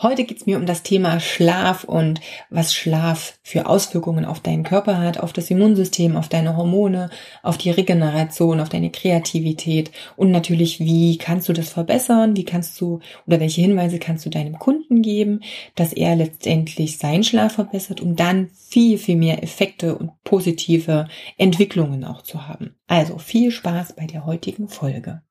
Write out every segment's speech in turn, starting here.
Heute geht's mir um das Thema Schlaf und was Schlaf für Auswirkungen auf deinen Körper hat, auf das Immunsystem, auf deine Hormone, auf die Regeneration, auf deine Kreativität und natürlich, wie kannst du das verbessern, wie kannst du oder welche Hinweise kannst du deinem Kunden geben, dass er letztendlich seinen Schlaf verbessert, um dann viel, viel mehr Effekte und positive Entwicklungen auch zu haben. Also viel Spaß bei der heutigen Folge.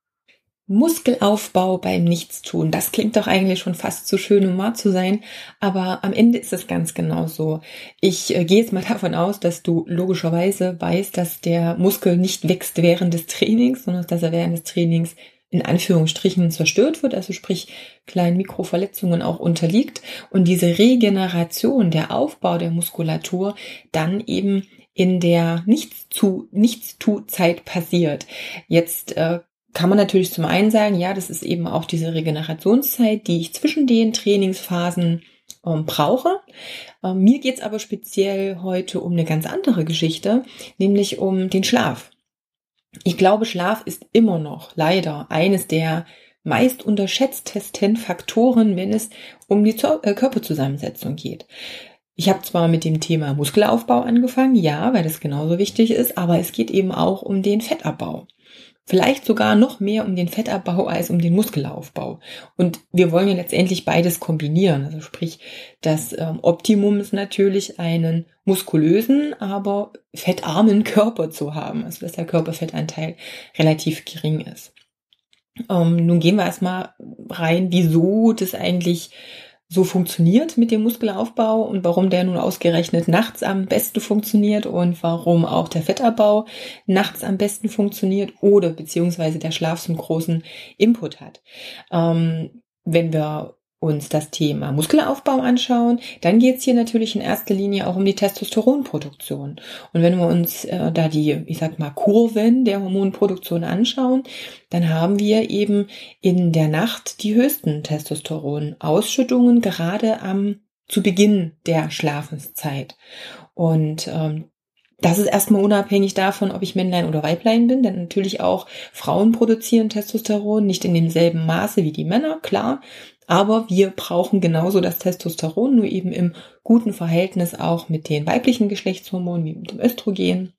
Muskelaufbau beim Nichtstun. Das klingt doch eigentlich schon fast zu schön, um wahr zu sein, aber am Ende ist es ganz genau so. Ich äh, gehe jetzt mal davon aus, dass du logischerweise weißt, dass der Muskel nicht wächst während des Trainings, sondern dass er während des Trainings in Anführungsstrichen zerstört wird, also sprich kleinen Mikroverletzungen auch unterliegt und diese Regeneration, der Aufbau der Muskulatur dann eben in der Nichtstu-Nichtstu-Zeit passiert. Jetzt äh, kann man natürlich zum einen sagen, ja, das ist eben auch diese Regenerationszeit, die ich zwischen den Trainingsphasen ähm, brauche. Ähm, mir geht's aber speziell heute um eine ganz andere Geschichte, nämlich um den Schlaf. Ich glaube, Schlaf ist immer noch leider eines der meist unterschätztesten Faktoren, wenn es um die äh, Körperzusammensetzung geht. Ich habe zwar mit dem Thema Muskelaufbau angefangen, ja, weil das genauso wichtig ist, aber es geht eben auch um den Fettabbau. Vielleicht sogar noch mehr um den Fettabbau als um den Muskelaufbau. Und wir wollen ja letztendlich beides kombinieren. Also sprich, das ähm, Optimum ist natürlich einen muskulösen, aber fettarmen Körper zu haben. Also dass der Körperfettanteil relativ gering ist. Ähm, nun gehen wir erstmal rein, wieso das eigentlich so funktioniert mit dem Muskelaufbau und warum der nun ausgerechnet nachts am besten funktioniert und warum auch der Fettabbau nachts am besten funktioniert oder beziehungsweise der Schlaf so einen großen Input hat. Ähm, wenn wir uns das Thema Muskelaufbau anschauen, dann geht es hier natürlich in erster Linie auch um die Testosteronproduktion. Und wenn wir uns äh, da die, ich sag mal, Kurven der Hormonproduktion anschauen, dann haben wir eben in der Nacht die höchsten Testosteronausschüttungen, gerade am zu Beginn der Schlafenszeit. Und ähm, das ist erstmal unabhängig davon, ob ich Männlein oder Weiblein bin, denn natürlich auch Frauen produzieren Testosteron, nicht in demselben Maße wie die Männer, klar. Aber wir brauchen genauso das Testosteron, nur eben im guten Verhältnis auch mit den weiblichen Geschlechtshormonen wie mit dem Östrogen.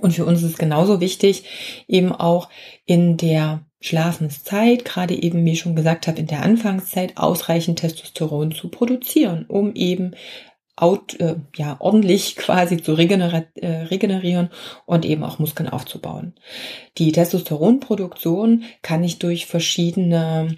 Und für uns ist genauso wichtig, eben auch in der Schlafenszeit, gerade eben, wie ich schon gesagt habe, in der Anfangszeit ausreichend Testosteron zu produzieren, um eben out, äh, ja, ordentlich quasi zu regeneri äh, regenerieren und eben auch Muskeln aufzubauen. Die Testosteronproduktion kann ich durch verschiedene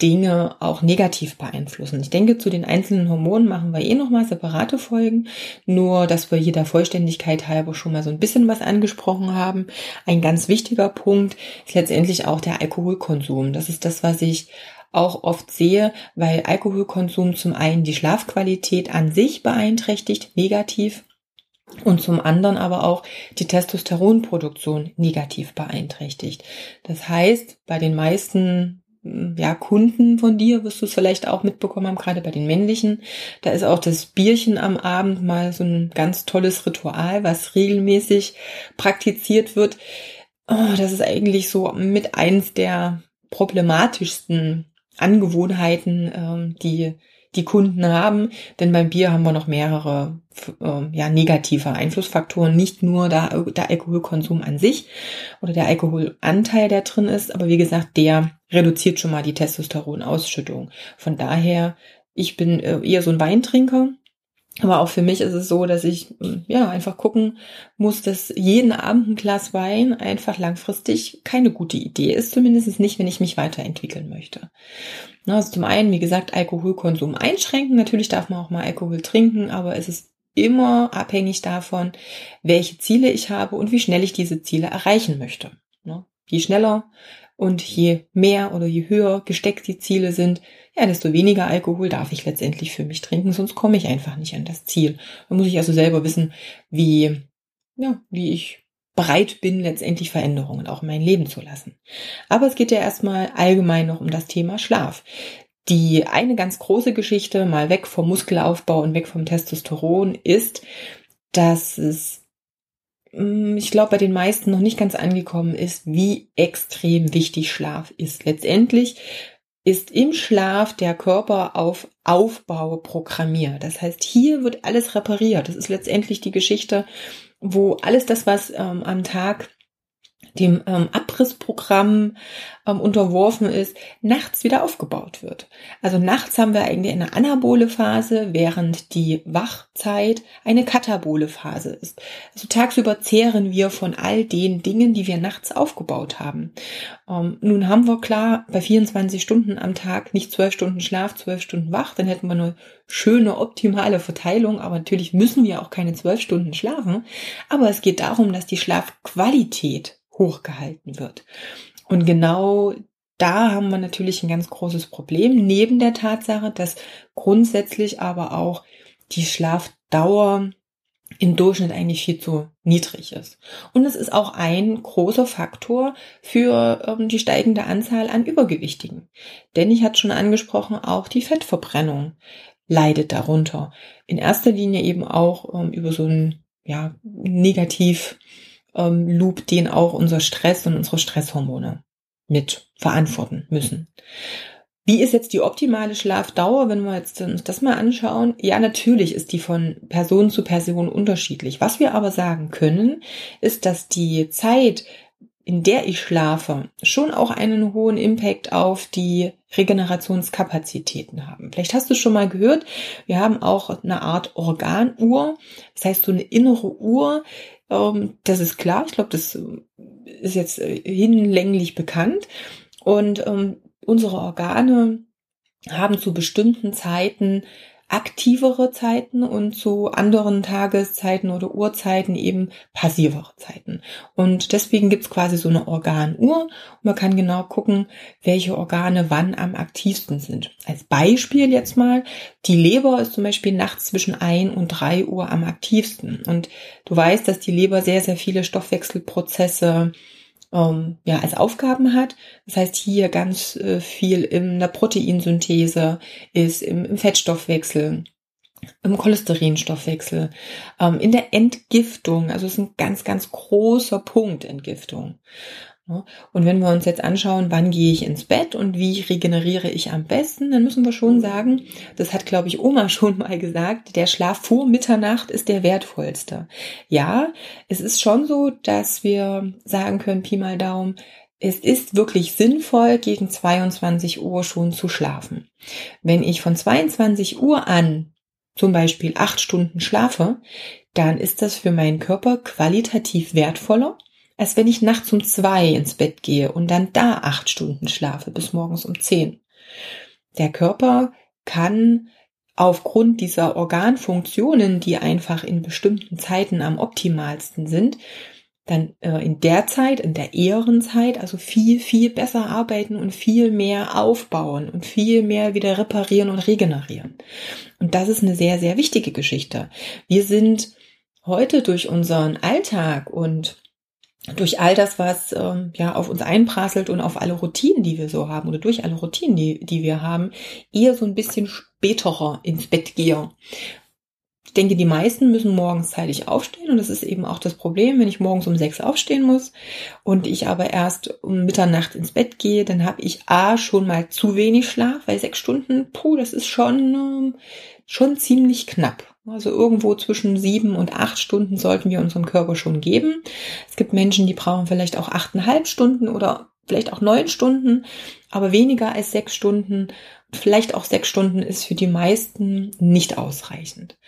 Dinge auch negativ beeinflussen. Ich denke, zu den einzelnen Hormonen machen wir eh nochmal separate Folgen, nur dass wir hier der Vollständigkeit halber schon mal so ein bisschen was angesprochen haben. Ein ganz wichtiger Punkt ist letztendlich auch der Alkoholkonsum. Das ist das, was ich auch oft sehe, weil Alkoholkonsum zum einen die Schlafqualität an sich beeinträchtigt, negativ, und zum anderen aber auch die Testosteronproduktion negativ beeinträchtigt. Das heißt, bei den meisten ja, Kunden von dir wirst du es vielleicht auch mitbekommen haben, gerade bei den männlichen. Da ist auch das Bierchen am Abend mal so ein ganz tolles Ritual, was regelmäßig praktiziert wird. Oh, das ist eigentlich so mit eins der problematischsten Angewohnheiten, ähm, die die Kunden haben. Denn beim Bier haben wir noch mehrere äh, ja, negative Einflussfaktoren. Nicht nur der, der Alkoholkonsum an sich oder der Alkoholanteil, der drin ist, aber wie gesagt, der reduziert schon mal die Testosteronausschüttung. Von daher, ich bin äh, eher so ein Weintrinker. Aber auch für mich ist es so, dass ich ja einfach gucken muss, dass jeden Abend ein Glas Wein einfach langfristig keine gute Idee ist, zumindest nicht, wenn ich mich weiterentwickeln möchte. Also zum einen, wie gesagt, Alkoholkonsum einschränken. Natürlich darf man auch mal Alkohol trinken, aber es ist immer abhängig davon, welche Ziele ich habe und wie schnell ich diese Ziele erreichen möchte. Je schneller und je mehr oder je höher gesteckt die Ziele sind, ja, desto weniger Alkohol darf ich letztendlich für mich trinken, sonst komme ich einfach nicht an das Ziel. Da muss ich also selber wissen, wie, ja, wie ich bereit bin, letztendlich Veränderungen auch in mein Leben zu lassen. Aber es geht ja erstmal allgemein noch um das Thema Schlaf. Die eine ganz große Geschichte, mal weg vom Muskelaufbau und weg vom Testosteron, ist, dass es, ich glaube, bei den meisten noch nicht ganz angekommen ist, wie extrem wichtig Schlaf ist. Letztendlich ist im Schlaf der Körper auf Aufbau programmiert. Das heißt, hier wird alles repariert. Das ist letztendlich die Geschichte, wo alles das, was ähm, am Tag dem ähm, Abrissprogramm ähm, unterworfen ist, nachts wieder aufgebaut wird. Also nachts haben wir eigentlich eine anabole Phase, während die Wachzeit eine katabole Phase ist. Also tagsüber zehren wir von all den Dingen, die wir nachts aufgebaut haben. Ähm, nun haben wir klar bei 24 Stunden am Tag nicht 12 Stunden Schlaf, 12 Stunden wach, dann hätten wir eine schöne optimale Verteilung, aber natürlich müssen wir auch keine 12 Stunden schlafen. Aber es geht darum, dass die Schlafqualität hochgehalten wird. Und genau da haben wir natürlich ein ganz großes Problem, neben der Tatsache, dass grundsätzlich aber auch die Schlafdauer im Durchschnitt eigentlich viel zu niedrig ist. Und es ist auch ein großer Faktor für ähm, die steigende Anzahl an Übergewichtigen. Denn ich hatte schon angesprochen, auch die Fettverbrennung leidet darunter. In erster Linie eben auch ähm, über so ein ja, negativ ähm, Loop, den auch unser Stress und unsere Stresshormone mit verantworten müssen. Wie ist jetzt die optimale Schlafdauer, wenn wir jetzt uns das mal anschauen? Ja, natürlich ist die von Person zu Person unterschiedlich. Was wir aber sagen können, ist, dass die Zeit, in der ich schlafe, schon auch einen hohen Impact auf die Regenerationskapazitäten haben. Vielleicht hast du schon mal gehört, wir haben auch eine Art Organuhr, das heißt so eine innere Uhr, das ist klar. Ich glaube, das äh, ist jetzt äh, hinlänglich bekannt. Und ähm, unsere Organe haben zu bestimmten Zeiten aktivere Zeiten und zu anderen Tageszeiten oder Uhrzeiten eben passivere Zeiten. Und deswegen gibt's quasi so eine Organuhr und man kann genau gucken, welche Organe wann am aktivsten sind. Als Beispiel jetzt mal, die Leber ist zum Beispiel nachts zwischen ein und drei Uhr am aktivsten. Und du weißt, dass die Leber sehr, sehr viele Stoffwechselprozesse ähm, ja, als Aufgaben hat. Das heißt, hier ganz äh, viel in der Proteinsynthese ist, im, im Fettstoffwechsel, im Cholesterinstoffwechsel, ähm, in der Entgiftung. Also es ist ein ganz, ganz großer Punkt Entgiftung. Und wenn wir uns jetzt anschauen, wann gehe ich ins Bett und wie regeneriere ich am besten, dann müssen wir schon sagen, das hat, glaube ich, Oma schon mal gesagt, der Schlaf vor Mitternacht ist der wertvollste. Ja, es ist schon so, dass wir sagen können, Pi mal Daumen, es ist wirklich sinnvoll, gegen 22 Uhr schon zu schlafen. Wenn ich von 22 Uhr an zum Beispiel acht Stunden schlafe, dann ist das für meinen Körper qualitativ wertvoller, als wenn ich nachts um zwei ins Bett gehe und dann da acht Stunden schlafe bis morgens um zehn. Der Körper kann aufgrund dieser Organfunktionen, die einfach in bestimmten Zeiten am optimalsten sind, dann äh, in der Zeit, in der eheren Zeit, also viel, viel besser arbeiten und viel mehr aufbauen und viel mehr wieder reparieren und regenerieren. Und das ist eine sehr, sehr wichtige Geschichte. Wir sind heute durch unseren Alltag und durch all das, was ähm, ja auf uns einprasselt und auf alle Routinen, die wir so haben, oder durch alle Routinen, die, die wir haben, eher so ein bisschen späterer ins Bett gehe. Ich denke, die meisten müssen morgens zeitig aufstehen und das ist eben auch das Problem, wenn ich morgens um sechs aufstehen muss und ich aber erst um Mitternacht ins Bett gehe, dann habe ich A schon mal zu wenig Schlaf, weil sechs Stunden, puh, das ist schon, ähm, schon ziemlich knapp. Also irgendwo zwischen sieben und acht Stunden sollten wir unserem Körper schon geben. Es gibt Menschen, die brauchen vielleicht auch achteinhalb Stunden oder vielleicht auch neun Stunden, aber weniger als sechs Stunden. Vielleicht auch sechs Stunden ist für die meisten nicht ausreichend.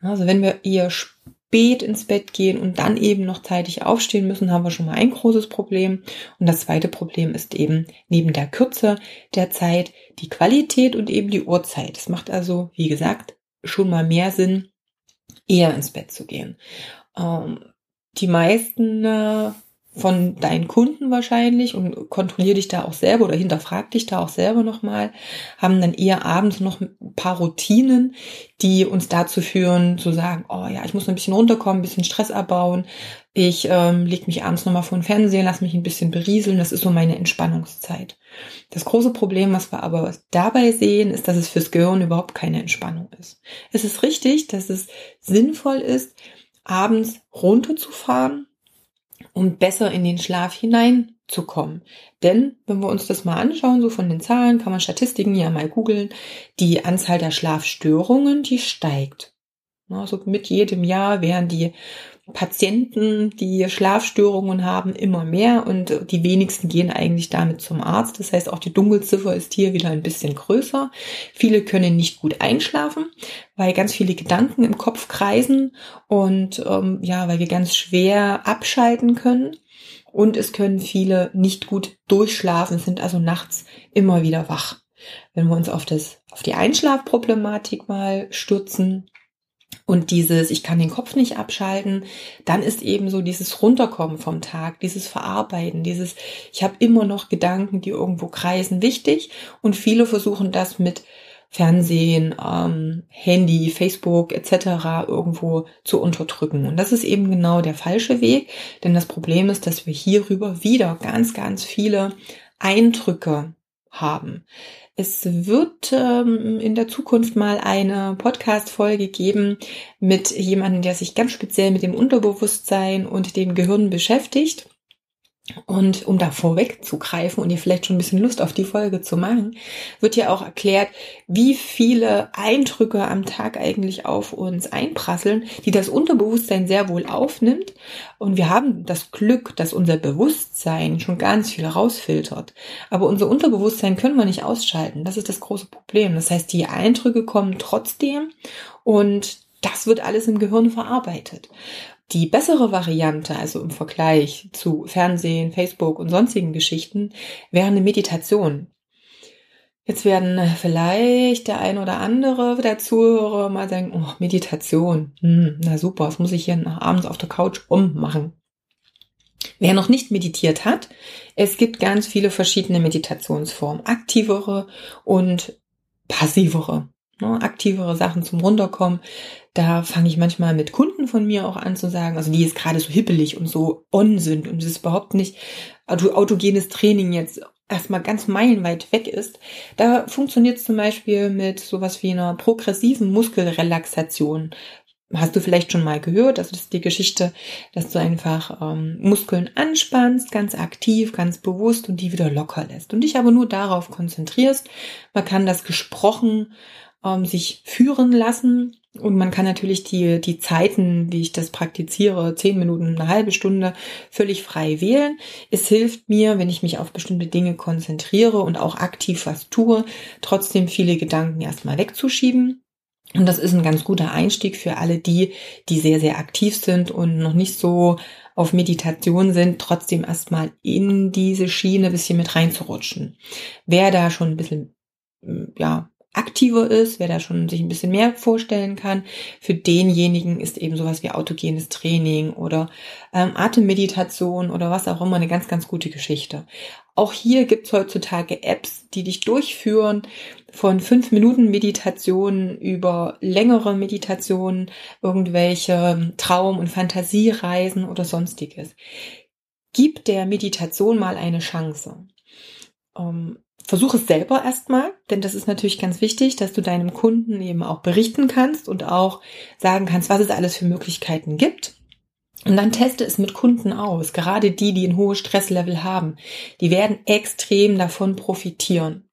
Also wenn wir eher spät ins Bett gehen und dann eben noch zeitig aufstehen müssen, haben wir schon mal ein großes Problem. Und das zweite Problem ist eben neben der Kürze der Zeit die Qualität und eben die Uhrzeit. Es macht also, wie gesagt, schon mal mehr Sinn, eher ins Bett zu gehen. Ähm, die meisten äh, von deinen Kunden wahrscheinlich und kontrollier dich da auch selber oder hinterfrag dich da auch selber nochmal, haben dann eher abends noch ein paar Routinen, die uns dazu führen, zu sagen, oh ja, ich muss ein bisschen runterkommen, ein bisschen Stress abbauen, ich ähm, leg mich abends nochmal vor den Fernseher, lass mich ein bisschen berieseln, das ist so meine Entspannungszeit. Das große Problem, was wir aber dabei sehen, ist, dass es fürs Gehirn überhaupt keine Entspannung ist. Es ist richtig, dass es sinnvoll ist, abends runterzufahren, um besser in den Schlaf hineinzukommen. Denn wenn wir uns das mal anschauen, so von den Zahlen, kann man Statistiken ja mal googeln, die Anzahl der Schlafstörungen, die steigt. Also mit jedem Jahr werden die Patienten, die Schlafstörungen haben, immer mehr und die wenigsten gehen eigentlich damit zum Arzt. Das heißt, auch die Dunkelziffer ist hier wieder ein bisschen größer. Viele können nicht gut einschlafen, weil ganz viele Gedanken im Kopf kreisen und ähm, ja, weil wir ganz schwer abschalten können. Und es können viele nicht gut durchschlafen, sind also nachts immer wieder wach. Wenn wir uns auf das, auf die Einschlafproblematik mal stürzen, und dieses, ich kann den Kopf nicht abschalten, dann ist eben so dieses Runterkommen vom Tag, dieses Verarbeiten, dieses, ich habe immer noch Gedanken, die irgendwo kreisen, wichtig. Und viele versuchen das mit Fernsehen, ähm, Handy, Facebook etc. irgendwo zu unterdrücken. Und das ist eben genau der falsche Weg, denn das Problem ist, dass wir hierüber wieder ganz, ganz viele Eindrücke haben. Es wird ähm, in der Zukunft mal eine Podcast-Folge geben mit jemandem, der sich ganz speziell mit dem Unterbewusstsein und dem Gehirn beschäftigt. Und um da vorwegzugreifen und ihr vielleicht schon ein bisschen Lust auf die Folge zu machen, wird ja auch erklärt, wie viele Eindrücke am Tag eigentlich auf uns einprasseln, die das Unterbewusstsein sehr wohl aufnimmt. Und wir haben das Glück, dass unser Bewusstsein schon ganz viel rausfiltert. Aber unser Unterbewusstsein können wir nicht ausschalten. Das ist das große Problem. Das heißt, die Eindrücke kommen trotzdem und das wird alles im Gehirn verarbeitet. Die bessere Variante, also im Vergleich zu Fernsehen, Facebook und sonstigen Geschichten, wäre eine Meditation. Jetzt werden vielleicht der ein oder andere der Zuhörer mal denken, oh, Meditation, hm, na super, was muss ich hier abends auf der Couch ummachen? Wer noch nicht meditiert hat, es gibt ganz viele verschiedene Meditationsformen, aktivere und passivere ne, aktivere Sachen zum Runterkommen. Da fange ich manchmal mit Kunden von mir auch an zu sagen, also die jetzt gerade so hippelig und so on sind und es ist überhaupt nicht autogenes Training jetzt erstmal ganz meilenweit weg ist. Da funktioniert es zum Beispiel mit sowas wie einer progressiven Muskelrelaxation. Hast du vielleicht schon mal gehört? Also das ist die Geschichte, dass du einfach ähm, Muskeln anspannst, ganz aktiv, ganz bewusst und die wieder locker lässt. Und dich aber nur darauf konzentrierst. Man kann das gesprochen ähm, sich führen lassen. Und man kann natürlich die, die Zeiten, wie ich das praktiziere, zehn Minuten, eine halbe Stunde, völlig frei wählen. Es hilft mir, wenn ich mich auf bestimmte Dinge konzentriere und auch aktiv was tue, trotzdem viele Gedanken erstmal wegzuschieben. Und das ist ein ganz guter Einstieg für alle die, die sehr, sehr aktiv sind und noch nicht so auf Meditation sind, trotzdem erstmal in diese Schiene ein bisschen mit reinzurutschen. Wer da schon ein bisschen, ja, aktiver ist, wer da schon sich ein bisschen mehr vorstellen kann. Für denjenigen ist eben sowas wie autogenes Training oder ähm, Atemmeditation oder was auch immer eine ganz, ganz gute Geschichte. Auch hier gibt's heutzutage Apps, die dich durchführen von fünf Minuten Meditationen über längere Meditationen, irgendwelche Traum- und Fantasiereisen oder sonstiges. Gib der Meditation mal eine Chance. Ähm, versuch es selber erstmal, denn das ist natürlich ganz wichtig, dass du deinem Kunden eben auch berichten kannst und auch sagen kannst, was es alles für Möglichkeiten gibt. Und dann teste es mit Kunden aus. Gerade die, die ein hohes Stresslevel haben, die werden extrem davon profitieren.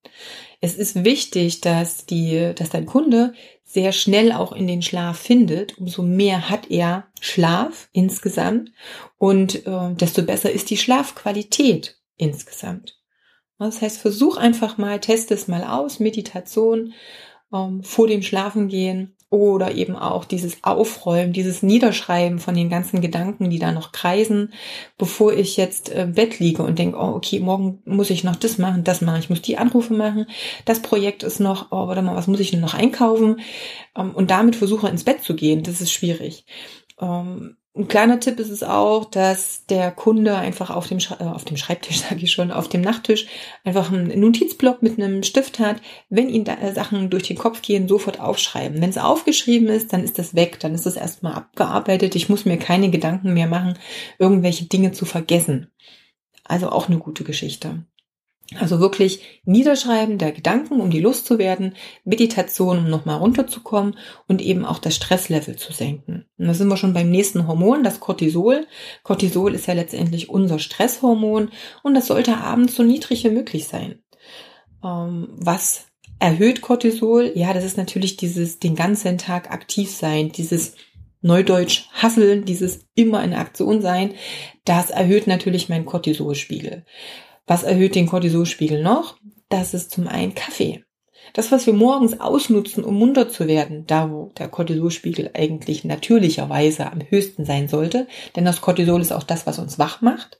Es ist wichtig, dass die, dass dein Kunde sehr schnell auch in den Schlaf findet. Umso mehr hat er Schlaf insgesamt und äh, desto besser ist die Schlafqualität insgesamt. Das heißt, versuch einfach mal, teste es mal aus, Meditation ähm, vor dem Schlafengehen oder eben auch dieses Aufräumen, dieses Niederschreiben von den ganzen Gedanken, die da noch kreisen, bevor ich jetzt im Bett liege und denke, oh, okay, morgen muss ich noch das machen, das machen, ich muss die Anrufe machen, das Projekt ist noch, oh, warte mal, was muss ich denn noch einkaufen? Ähm, und damit versuche ins Bett zu gehen, das ist schwierig. Ein kleiner Tipp ist es auch, dass der Kunde einfach auf dem, Schre äh, auf dem Schreibtisch, sage ich schon, auf dem Nachttisch einfach einen Notizblock mit einem Stift hat. Wenn ihm da äh, Sachen durch den Kopf gehen, sofort aufschreiben. Wenn es aufgeschrieben ist, dann ist das weg, dann ist es erstmal abgearbeitet. Ich muss mir keine Gedanken mehr machen, irgendwelche Dinge zu vergessen. Also auch eine gute Geschichte. Also wirklich Niederschreiben der Gedanken, um die loszuwerden, Meditation, um nochmal runterzukommen und eben auch das Stresslevel zu senken. Und da sind wir schon beim nächsten Hormon, das Cortisol. Cortisol ist ja letztendlich unser Stresshormon und das sollte abends so niedrig wie möglich sein. Ähm, was erhöht Cortisol? Ja, das ist natürlich dieses den ganzen Tag aktiv sein, dieses Neudeutsch hasseln, dieses immer in Aktion sein. Das erhöht natürlich meinen Cortisolspiegel. Was erhöht den Cortisolspiegel noch? Das ist zum einen Kaffee. Das, was wir morgens ausnutzen, um munter zu werden, da wo der Cortisolspiegel eigentlich natürlicherweise am höchsten sein sollte, denn das Cortisol ist auch das, was uns wach macht.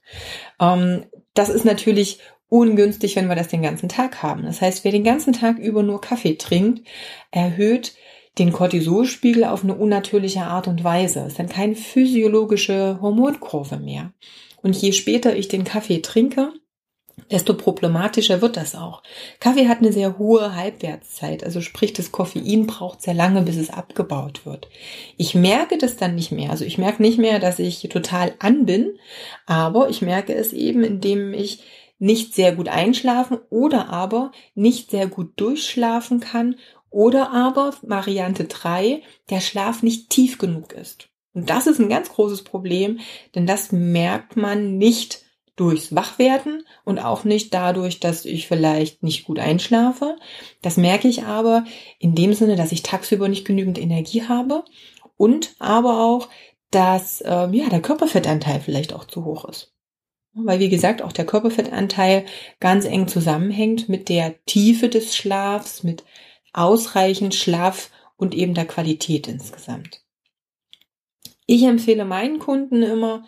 Ähm, das ist natürlich ungünstig, wenn wir das den ganzen Tag haben. Das heißt, wer den ganzen Tag über nur Kaffee trinkt, erhöht den Cortisolspiegel auf eine unnatürliche Art und Weise. Es ist dann keine physiologische Hormonkurve mehr. Und je später ich den Kaffee trinke, desto problematischer wird das auch. Kaffee hat eine sehr hohe Halbwertszeit, also sprich, das Koffein braucht sehr lange, bis es abgebaut wird. Ich merke das dann nicht mehr. Also ich merke nicht mehr, dass ich total an bin, aber ich merke es eben, indem ich nicht sehr gut einschlafen oder aber nicht sehr gut durchschlafen kann oder aber Variante 3, der Schlaf nicht tief genug ist. Und das ist ein ganz großes Problem, denn das merkt man nicht durchs Wachwerden und auch nicht dadurch, dass ich vielleicht nicht gut einschlafe. Das merke ich aber in dem Sinne, dass ich tagsüber nicht genügend Energie habe und aber auch, dass ähm, ja der Körperfettanteil vielleicht auch zu hoch ist. Weil, wie gesagt, auch der Körperfettanteil ganz eng zusammenhängt mit der Tiefe des Schlafs, mit ausreichend Schlaf und eben der Qualität insgesamt. Ich empfehle meinen Kunden immer,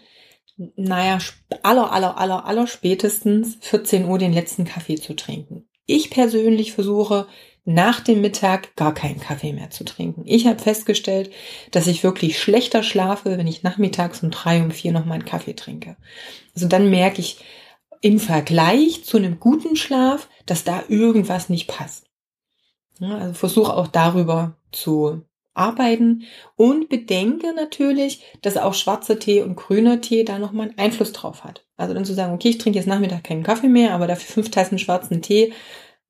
naja, aller, aller, aller, aller spätestens 14 Uhr den letzten Kaffee zu trinken. Ich persönlich versuche nach dem Mittag gar keinen Kaffee mehr zu trinken. Ich habe festgestellt, dass ich wirklich schlechter schlafe, wenn ich nachmittags um drei, um vier noch mal einen Kaffee trinke. Also dann merke ich im Vergleich zu einem guten Schlaf, dass da irgendwas nicht passt. Also versuche auch darüber zu arbeiten und bedenke natürlich, dass auch schwarzer Tee und grüner Tee da nochmal einen Einfluss drauf hat. Also dann zu sagen, okay, ich trinke jetzt Nachmittag keinen Kaffee mehr, aber dafür fünf Tassen schwarzen Tee,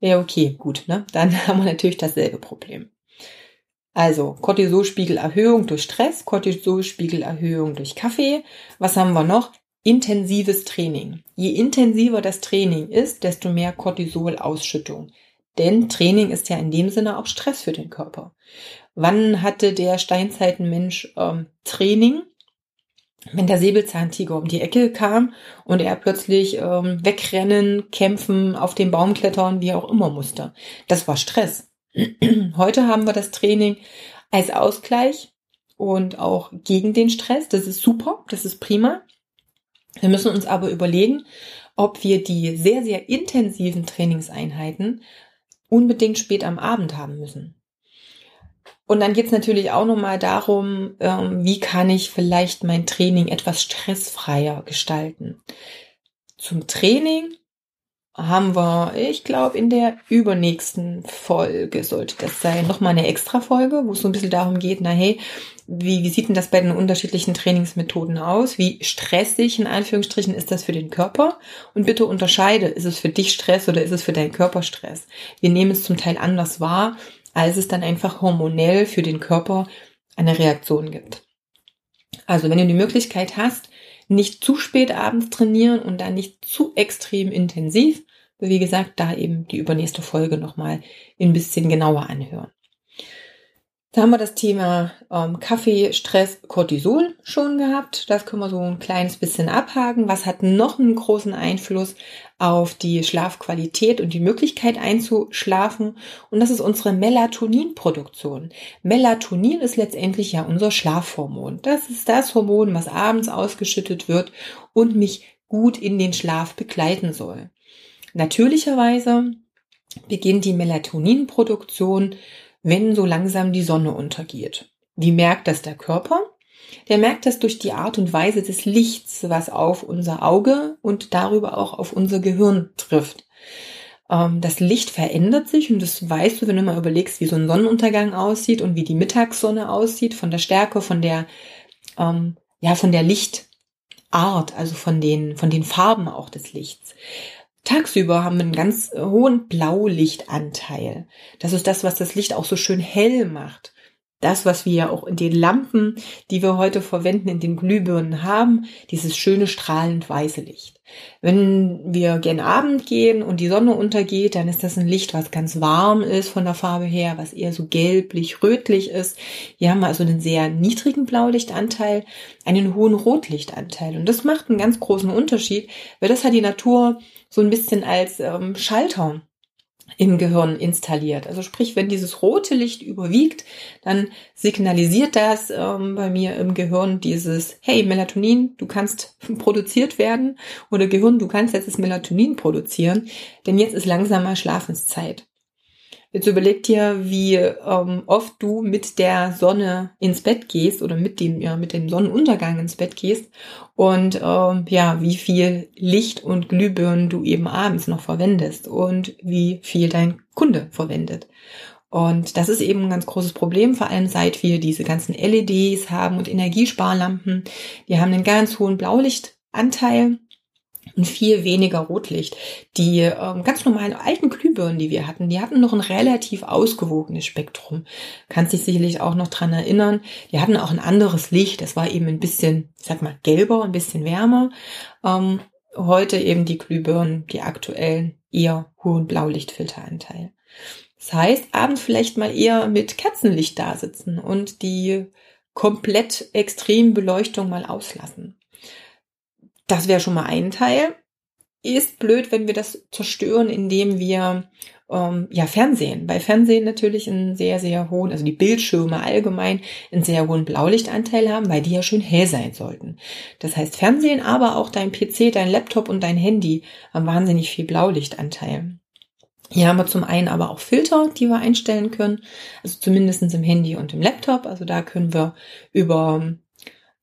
wäre okay, gut, ne? Dann haben wir natürlich dasselbe Problem. Also Cortisolspiegelerhöhung durch Stress, Cortisolspiegelerhöhung durch Kaffee. Was haben wir noch? Intensives Training. Je intensiver das Training ist, desto mehr Cortisolausschüttung. Denn Training ist ja in dem Sinne auch Stress für den Körper. Wann hatte der Steinzeitenmensch ähm, Training? Wenn der Säbelzahntiger um die Ecke kam und er plötzlich ähm, wegrennen, kämpfen, auf den Baum klettern, wie auch immer musste. Das war Stress. Heute haben wir das Training als Ausgleich und auch gegen den Stress. Das ist super, das ist prima. Wir müssen uns aber überlegen, ob wir die sehr, sehr intensiven Trainingseinheiten unbedingt spät am Abend haben müssen. Und dann geht es natürlich auch nochmal darum, ähm, wie kann ich vielleicht mein Training etwas stressfreier gestalten. Zum Training haben wir, ich glaube, in der übernächsten Folge sollte das sein, nochmal eine extra Folge, wo es so ein bisschen darum geht, na hey, wie, wie sieht denn das bei den unterschiedlichen Trainingsmethoden aus? Wie stressig in Anführungsstrichen ist das für den Körper? Und bitte unterscheide, ist es für dich Stress oder ist es für deinen Körper Stress? Wir nehmen es zum Teil anders wahr als es dann einfach hormonell für den Körper eine Reaktion gibt. Also wenn du die Möglichkeit hast, nicht zu spät abends trainieren und dann nicht zu extrem intensiv, wie gesagt, da eben die übernächste Folge nochmal ein bisschen genauer anhören. Da haben wir das Thema ähm, Kaffee, Stress, Cortisol schon gehabt. Das können wir so ein kleines bisschen abhaken. Was hat noch einen großen Einfluss auf die Schlafqualität und die Möglichkeit einzuschlafen? Und das ist unsere Melatoninproduktion. Melatonin ist letztendlich ja unser Schlafhormon. Das ist das Hormon, was abends ausgeschüttet wird und mich gut in den Schlaf begleiten soll. Natürlicherweise beginnt die Melatoninproduktion wenn so langsam die Sonne untergeht. Wie merkt das der Körper? der merkt das durch die Art und Weise des Lichts, was auf unser Auge und darüber auch auf unser Gehirn trifft. Ähm, das Licht verändert sich und das weißt du, wenn du mal überlegst, wie so ein Sonnenuntergang aussieht und wie die Mittagssonne aussieht, von der Stärke, von der, ähm, ja, von der Lichtart, also von den, von den Farben auch des Lichts. Tagsüber haben wir einen ganz hohen Blaulichtanteil. Das ist das, was das Licht auch so schön hell macht das, was wir auch in den Lampen, die wir heute verwenden, in den Glühbirnen haben, dieses schöne strahlend weiße Licht. Wenn wir gen Abend gehen und die Sonne untergeht, dann ist das ein Licht, was ganz warm ist von der Farbe her, was eher so gelblich-rötlich ist. Hier haben wir also einen sehr niedrigen Blaulichtanteil, einen hohen Rotlichtanteil. Und das macht einen ganz großen Unterschied, weil das hat die Natur so ein bisschen als ähm, Schalter im Gehirn installiert. Also sprich, wenn dieses rote Licht überwiegt, dann signalisiert das ähm, bei mir im Gehirn dieses, hey, Melatonin, du kannst produziert werden oder Gehirn, du kannst jetzt das Melatonin produzieren, denn jetzt ist langsamer Schlafenszeit. Jetzt überleg dir, wie ähm, oft du mit der Sonne ins Bett gehst oder mit dem, ja, mit dem Sonnenuntergang ins Bett gehst und ähm, ja, wie viel Licht und Glühbirnen du eben abends noch verwendest und wie viel dein Kunde verwendet. Und das ist eben ein ganz großes Problem, vor allem seit wir diese ganzen LEDs haben und Energiesparlampen. Die haben einen ganz hohen Blaulichtanteil und viel weniger Rotlicht. Die ähm, ganz normalen alten Glühbirnen, die wir hatten, die hatten noch ein relativ ausgewogenes Spektrum. Kannst dich sicherlich auch noch dran erinnern. Die hatten auch ein anderes Licht. Das war eben ein bisschen, ich sag mal, gelber, ein bisschen wärmer. Ähm, heute eben die Glühbirnen, die aktuellen, eher hohen Blaulichtfilteranteil. Das heißt, abends vielleicht mal eher mit Kerzenlicht da sitzen und die komplett extrem Beleuchtung mal auslassen. Das wäre schon mal ein Teil. Ist blöd, wenn wir das zerstören, indem wir ähm, ja Fernsehen. Bei Fernsehen natürlich einen sehr, sehr hohen, also die Bildschirme allgemein einen sehr hohen Blaulichtanteil haben, weil die ja schön hell sein sollten. Das heißt, Fernsehen, aber auch dein PC, dein Laptop und dein Handy haben wahnsinnig viel Blaulichtanteil. Hier haben wir zum einen aber auch Filter, die wir einstellen können, also zumindestens im Handy und im Laptop. Also da können wir über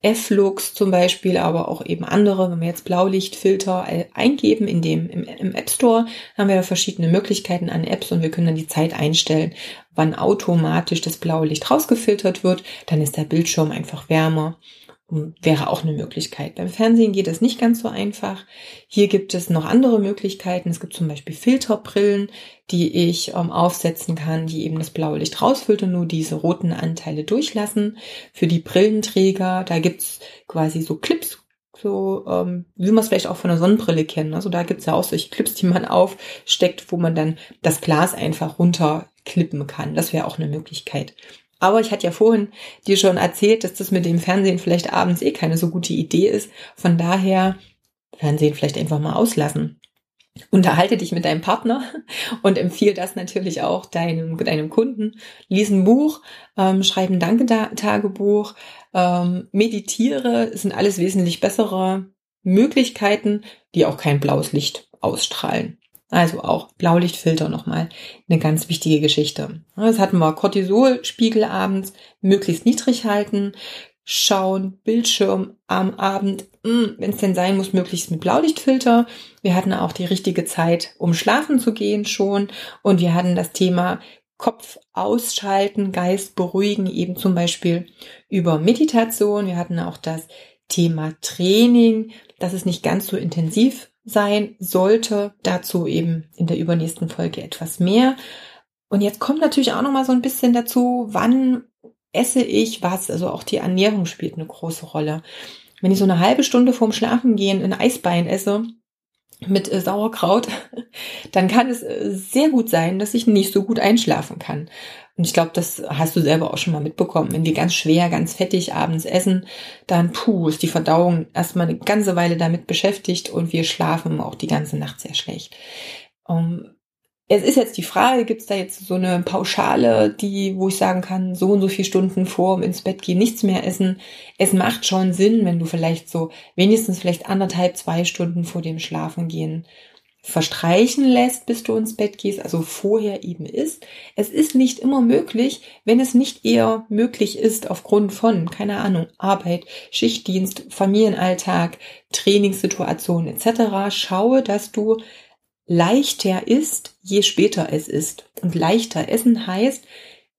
F-Lux zum Beispiel, aber auch eben andere, wenn wir jetzt Blaulichtfilter eingeben in dem, im, im App Store, haben wir verschiedene Möglichkeiten an Apps und wir können dann die Zeit einstellen, wann automatisch das blaue Licht rausgefiltert wird. Dann ist der Bildschirm einfach wärmer wäre auch eine Möglichkeit. Beim Fernsehen geht es nicht ganz so einfach. Hier gibt es noch andere Möglichkeiten. Es gibt zum Beispiel Filterbrillen, die ich ähm, aufsetzen kann, die eben das blaue Licht rausfiltern, nur diese roten Anteile durchlassen. Für die Brillenträger, da gibt's quasi so Clips, so ähm, wie man es vielleicht auch von der Sonnenbrille kennt. Also da gibt's ja auch solche Clips, die man aufsteckt, wo man dann das Glas einfach runterklippen kann. Das wäre auch eine Möglichkeit. Aber ich hatte ja vorhin dir schon erzählt, dass das mit dem Fernsehen vielleicht abends eh keine so gute Idee ist. Von daher Fernsehen vielleicht einfach mal auslassen. Unterhalte dich mit deinem Partner und empfehle das natürlich auch deinem, deinem Kunden. Lies ein Buch, ähm, schreib ein Danketagebuch, ähm, meditiere, sind alles wesentlich bessere Möglichkeiten, die auch kein blaues Licht ausstrahlen. Also auch Blaulichtfilter nochmal eine ganz wichtige Geschichte. Jetzt hatten wir Cortisolspiegel abends möglichst niedrig halten, schauen, Bildschirm am Abend, hm, wenn es denn sein muss, möglichst mit Blaulichtfilter. Wir hatten auch die richtige Zeit, um schlafen zu gehen schon. Und wir hatten das Thema Kopf ausschalten, Geist beruhigen, eben zum Beispiel über Meditation. Wir hatten auch das Thema Training, dass es nicht ganz so intensiv sein sollte. Dazu eben in der übernächsten Folge etwas mehr. Und jetzt kommt natürlich auch noch mal so ein bisschen dazu, wann esse ich was? Also auch die Ernährung spielt eine große Rolle. Wenn ich so eine halbe Stunde vorm Schlafengehen ein Eisbein esse mit äh, Sauerkraut, dann kann es äh, sehr gut sein, dass ich nicht so gut einschlafen kann. Und ich glaube, das hast du selber auch schon mal mitbekommen. Wenn wir ganz schwer, ganz fettig abends essen, dann puh, ist die Verdauung erstmal eine ganze Weile damit beschäftigt und wir schlafen auch die ganze Nacht sehr schlecht. Um, ähm, es ist jetzt die Frage, gibt es da jetzt so eine Pauschale, die, wo ich sagen kann, so und so viele Stunden vor um ins Bett gehen, nichts mehr essen. Es macht schon Sinn, wenn du vielleicht so wenigstens vielleicht anderthalb, zwei Stunden vor dem Schlafen gehen verstreichen lässt, bis du ins Bett gehst, also vorher eben ist. Es ist nicht immer möglich, wenn es nicht eher möglich ist aufgrund von, keine Ahnung, Arbeit, Schichtdienst, Familienalltag, Trainingssituationen etc. Schaue, dass du leichter isst, je später es ist. Und leichter essen heißt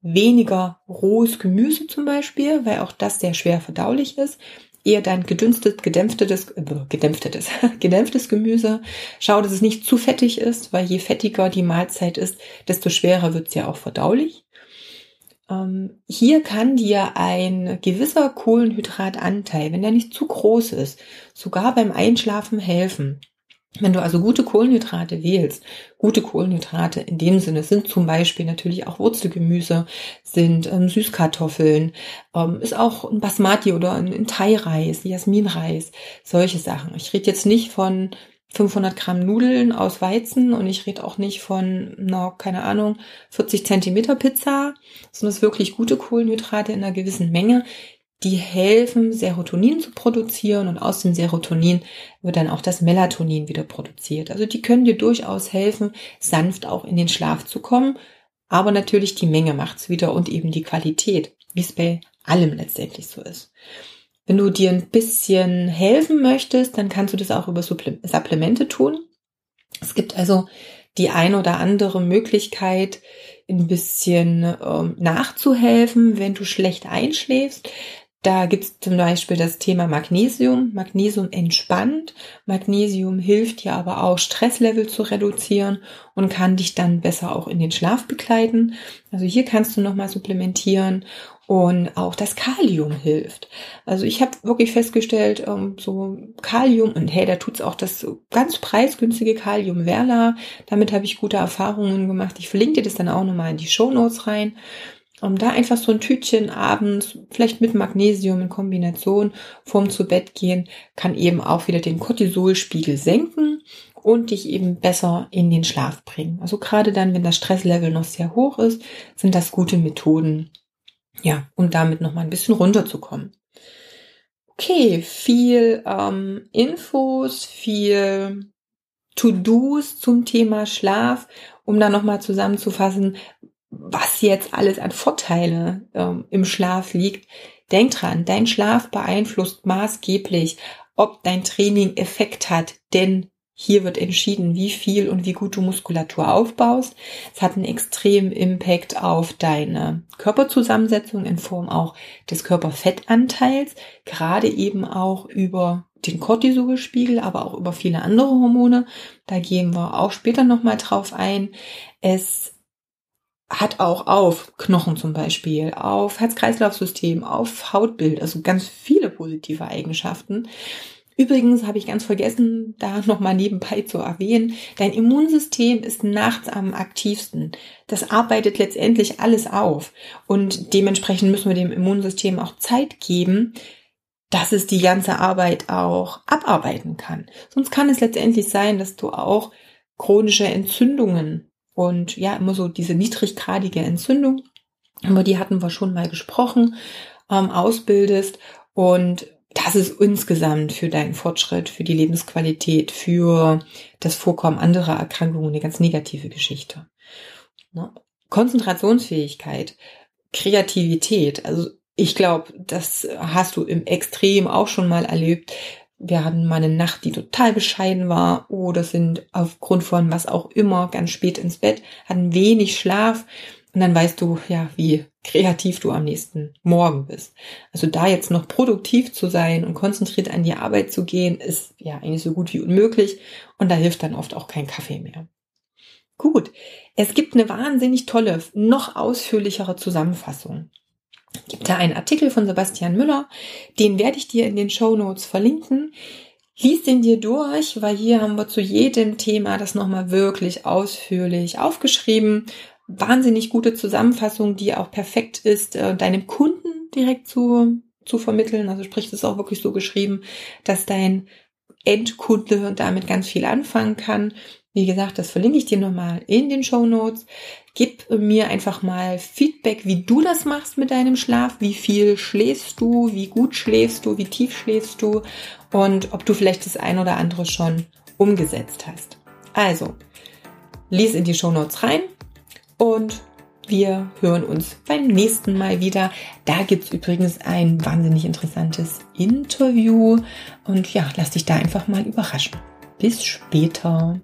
weniger rohes Gemüse zum Beispiel, weil auch das sehr schwer verdaulich ist eher dein gedünstet, gedämpftes, äh, gedämpftes, gedämpftes Gemüse. Schau, dass es nicht zu fettig ist, weil je fettiger die Mahlzeit ist, desto schwerer wird es ja auch verdaulich. Ähm, hier kann dir ein gewisser Kohlenhydratanteil, wenn der nicht zu groß ist, sogar beim Einschlafen helfen. Wenn du also gute Kohlenhydrate wählst, gute Kohlenhydrate in dem Sinne sind zum Beispiel natürlich auch Wurzelgemüse, sind ähm, Süßkartoffeln, ähm, ist auch ein Basmati oder ein, ein Thai-Reis, Jasminreis, solche Sachen. Ich rede jetzt nicht von 500 Gramm Nudeln aus Weizen und ich rede auch nicht von, na, keine Ahnung, 40 Zentimeter Pizza, sondern es wirklich gute Kohlenhydrate in einer gewissen Menge, die helfen, Serotonin zu produzieren und aus dem Serotonin wird dann auch das Melatonin wieder produziert. Also die können dir durchaus helfen, sanft auch in den Schlaf zu kommen. Aber natürlich die Menge macht's wieder und eben die Qualität, wie es bei allem letztendlich so ist. Wenn du dir ein bisschen helfen möchtest, dann kannst du das auch über Supplemente tun. Es gibt also die ein oder andere Möglichkeit, ein bisschen ähm, nachzuhelfen, wenn du schlecht einschläfst. Da gibt es zum Beispiel das Thema Magnesium. Magnesium entspannt. Magnesium hilft dir aber auch, Stresslevel zu reduzieren und kann dich dann besser auch in den Schlaf begleiten. Also hier kannst du nochmal supplementieren. Und auch das Kalium hilft. Also ich habe wirklich festgestellt, ähm, so Kalium, und hey, da tut's auch das ganz preisgünstige Kalium Verla. Damit habe ich gute Erfahrungen gemacht. Ich verlinke dir das dann auch nochmal in die Show Notes rein. Um da einfach so ein Tütchen abends, vielleicht mit Magnesium in Kombination vorm zu Bett gehen, kann eben auch wieder den Cortisolspiegel senken und dich eben besser in den Schlaf bringen. Also gerade dann, wenn das Stresslevel noch sehr hoch ist, sind das gute Methoden, ja, um damit noch mal ein bisschen runterzukommen. Okay, viel ähm, Infos, viel To-Dos zum Thema Schlaf, um da noch mal zusammenzufassen, was jetzt alles an Vorteile ähm, im Schlaf liegt. Denk dran, dein Schlaf beeinflusst maßgeblich, ob dein Training Effekt hat, denn hier wird entschieden, wie viel und wie gut du Muskulatur aufbaust. Es hat einen extremen Impact auf deine Körperzusammensetzung in Form auch des Körperfettanteils, gerade eben auch über den Cortisolspiegel, aber auch über viele andere Hormone. Da gehen wir auch später nochmal drauf ein. Es hat auch auf Knochen zum Beispiel, auf Herz-Kreislauf-System, auf Hautbild, also ganz viele positive Eigenschaften. Übrigens habe ich ganz vergessen, da nochmal nebenbei zu erwähnen, dein Immunsystem ist nachts am aktivsten. Das arbeitet letztendlich alles auf. Und dementsprechend müssen wir dem Immunsystem auch Zeit geben, dass es die ganze Arbeit auch abarbeiten kann. Sonst kann es letztendlich sein, dass du auch chronische Entzündungen und ja, immer so diese niedriggradige Entzündung, über die hatten wir schon mal gesprochen, ähm, ausbildest. Und das ist insgesamt für deinen Fortschritt, für die Lebensqualität, für das Vorkommen anderer Erkrankungen eine ganz negative Geschichte. Ne? Konzentrationsfähigkeit, Kreativität, also ich glaube, das hast du im Extrem auch schon mal erlebt, wir hatten mal eine Nacht, die total bescheiden war oder sind aufgrund von was auch immer ganz spät ins Bett, hatten wenig Schlaf und dann weißt du ja, wie kreativ du am nächsten Morgen bist. Also da jetzt noch produktiv zu sein und konzentriert an die Arbeit zu gehen, ist ja eigentlich so gut wie unmöglich und da hilft dann oft auch kein Kaffee mehr. Gut, es gibt eine wahnsinnig tolle, noch ausführlichere Zusammenfassung gibt da einen Artikel von Sebastian Müller, den werde ich dir in den Show Notes verlinken. Lies den dir durch, weil hier haben wir zu jedem Thema das nochmal wirklich ausführlich aufgeschrieben. Wahnsinnig gute Zusammenfassung, die auch perfekt ist, äh, deinem Kunden direkt zu, zu vermitteln. Also sprich, es ist auch wirklich so geschrieben, dass dein Endkunde damit ganz viel anfangen kann. Wie gesagt, das verlinke ich dir nochmal in den Show Notes. Gib mir einfach mal Feedback, wie du das machst mit deinem Schlaf, wie viel schläfst du, wie gut schläfst du, wie tief schläfst du und ob du vielleicht das ein oder andere schon umgesetzt hast. Also, lies in die Shownotes rein und wir hören uns beim nächsten Mal wieder. Da gibt es übrigens ein wahnsinnig interessantes Interview. Und ja, lass dich da einfach mal überraschen. Bis später.